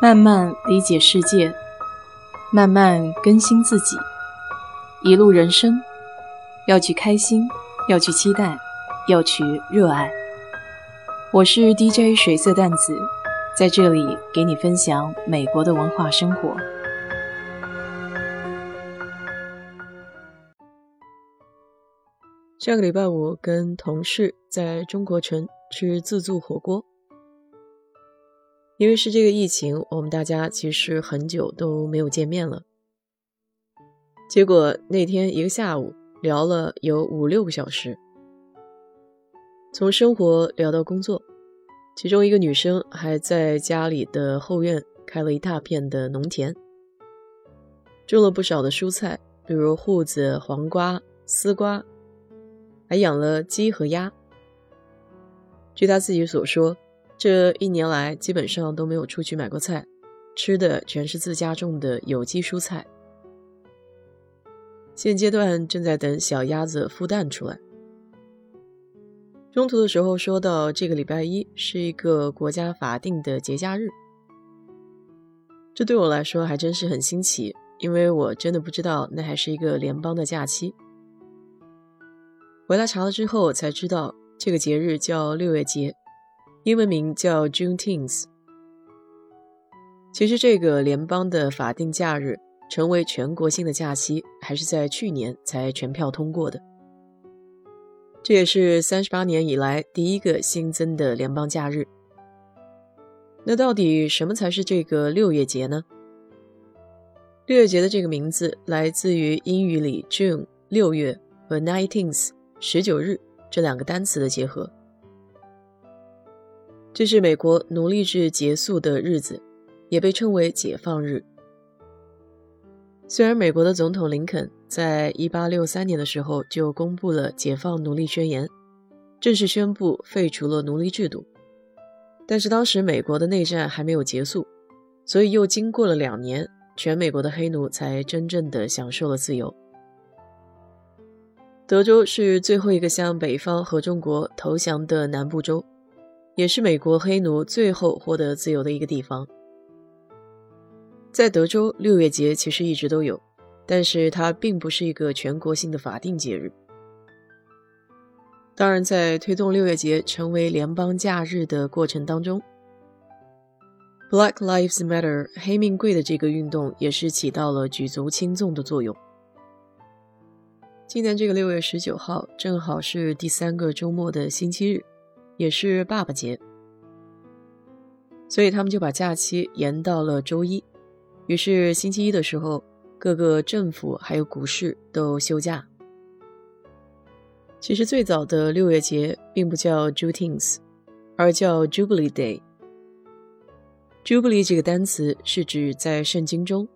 慢慢理解世界，慢慢更新自己。一路人生，要去开心，要去期待，要去热爱。我是 DJ 水色淡子，在这里给你分享美国的文化生活。上个礼拜五跟同事在中国城吃自助火锅。因为是这个疫情，我们大家其实很久都没有见面了。结果那天一个下午聊了有五六个小时，从生活聊到工作，其中一个女生还在家里的后院开了一大片的农田，种了不少的蔬菜，比如瓠子、黄瓜、丝瓜，还养了鸡和鸭。据她自己所说。这一年来，基本上都没有出去买过菜，吃的全是自家种的有机蔬菜。现阶段正在等小鸭子孵蛋出来。中途的时候说到，这个礼拜一是一个国家法定的节假日，这对我来说还真是很新奇，因为我真的不知道那还是一个联邦的假期。回来查了之后才知道，这个节日叫六月节。英文名叫 Juneteenth。其实，这个联邦的法定假日成为全国性的假期，还是在去年才全票通过的。这也是三十八年以来第一个新增的联邦假日。那到底什么才是这个六月节呢？六月节的这个名字来自于英语里 June 六月和 Nineteenth 十九日这两个单词的结合。这是美国奴隶制结束的日子，也被称为解放日。虽然美国的总统林肯在一八六三年的时候就公布了解放奴隶宣言，正式宣布废除了奴隶制度，但是当时美国的内战还没有结束，所以又经过了两年，全美国的黑奴才真正的享受了自由。德州是最后一个向北方合众国投降的南部州。也是美国黑奴最后获得自由的一个地方。在德州，六月节其实一直都有，但是它并不是一个全国性的法定节日。当然，在推动六月节成为联邦假日的过程当中，Black Lives Matter 黑命贵的这个运动也是起到了举足轻重的作用。今年这个六月十九号正好是第三个周末的星期日。也是爸爸节，所以他们就把假期延到了周一。于是星期一的时候，各个政府还有股市都休假。其实最早的六月节并不叫 Juneteenth，而叫 Jubilee Day。Jubilee 这个单词是指在圣经中，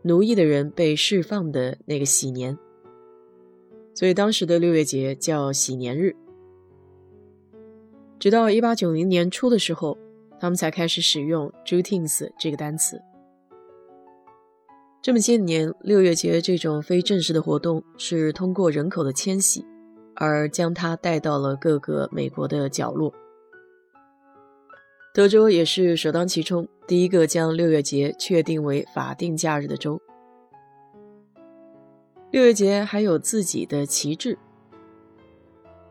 奴役的人被释放的那个喜年，所以当时的六月节叫喜年日。直到一八九零年初的时候，他们才开始使用 “June Tings” 这个单词。这么些年，六月节这种非正式的活动是通过人口的迁徙，而将它带到了各个美国的角落。德州也是首当其冲，第一个将六月节确定为法定假日的州。六月节还有自己的旗帜。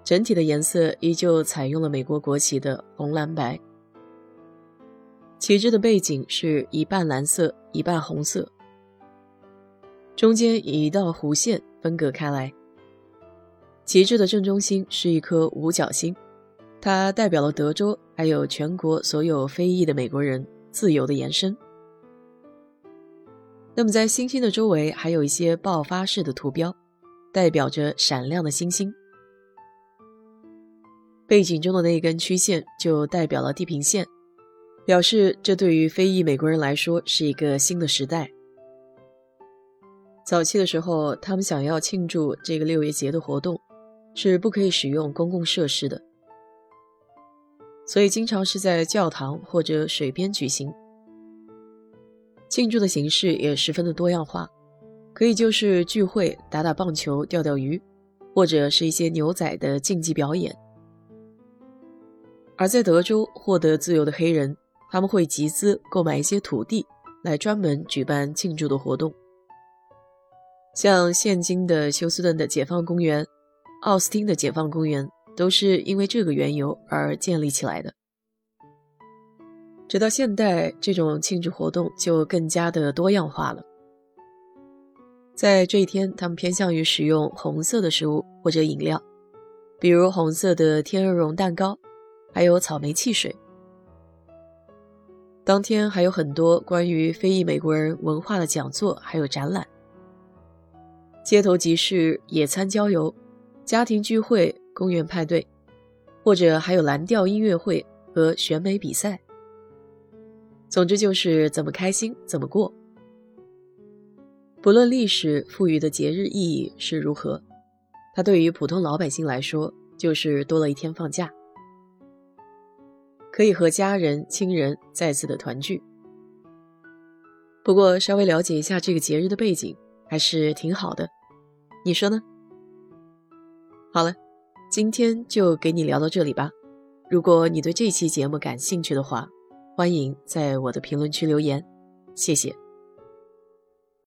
整体的颜色依旧采用了美国国旗的红蓝白，旗帜的背景是一半蓝色一半红色，中间以一道弧线分隔开来。旗帜的正中心是一颗五角星，它代表了德州还有全国所有非裔的美国人自由的延伸。那么在星星的周围还有一些爆发式的图标，代表着闪亮的星星。背景中的那一根曲线就代表了地平线，表示这对于非裔美国人来说是一个新的时代。早期的时候，他们想要庆祝这个六月节的活动，是不可以使用公共设施的，所以经常是在教堂或者水边举行。庆祝的形式也十分的多样化，可以就是聚会、打打棒球、钓钓鱼，或者是一些牛仔的竞技表演。而在德州获得自由的黑人，他们会集资购买一些土地，来专门举办庆祝的活动。像现今的休斯顿的解放公园、奥斯汀的解放公园，都是因为这个缘由而建立起来的。直到现代，这种庆祝活动就更加的多样化了。在这一天，他们偏向于使用红色的食物或者饮料，比如红色的天鹅绒蛋糕，还有草莓汽水。当天还有很多关于非裔美国人文化的讲座，还有展览。街头集市、野餐、郊游、家庭聚会、公园派对，或者还有蓝调音乐会和选美比赛。总之就是怎么开心怎么过。不论历史赋予的节日意义是如何，它对于普通老百姓来说就是多了一天放假，可以和家人亲人再次的团聚。不过稍微了解一下这个节日的背景。还是挺好的，你说呢？好了，今天就给你聊到这里吧。如果你对这期节目感兴趣的话，欢迎在我的评论区留言，谢谢。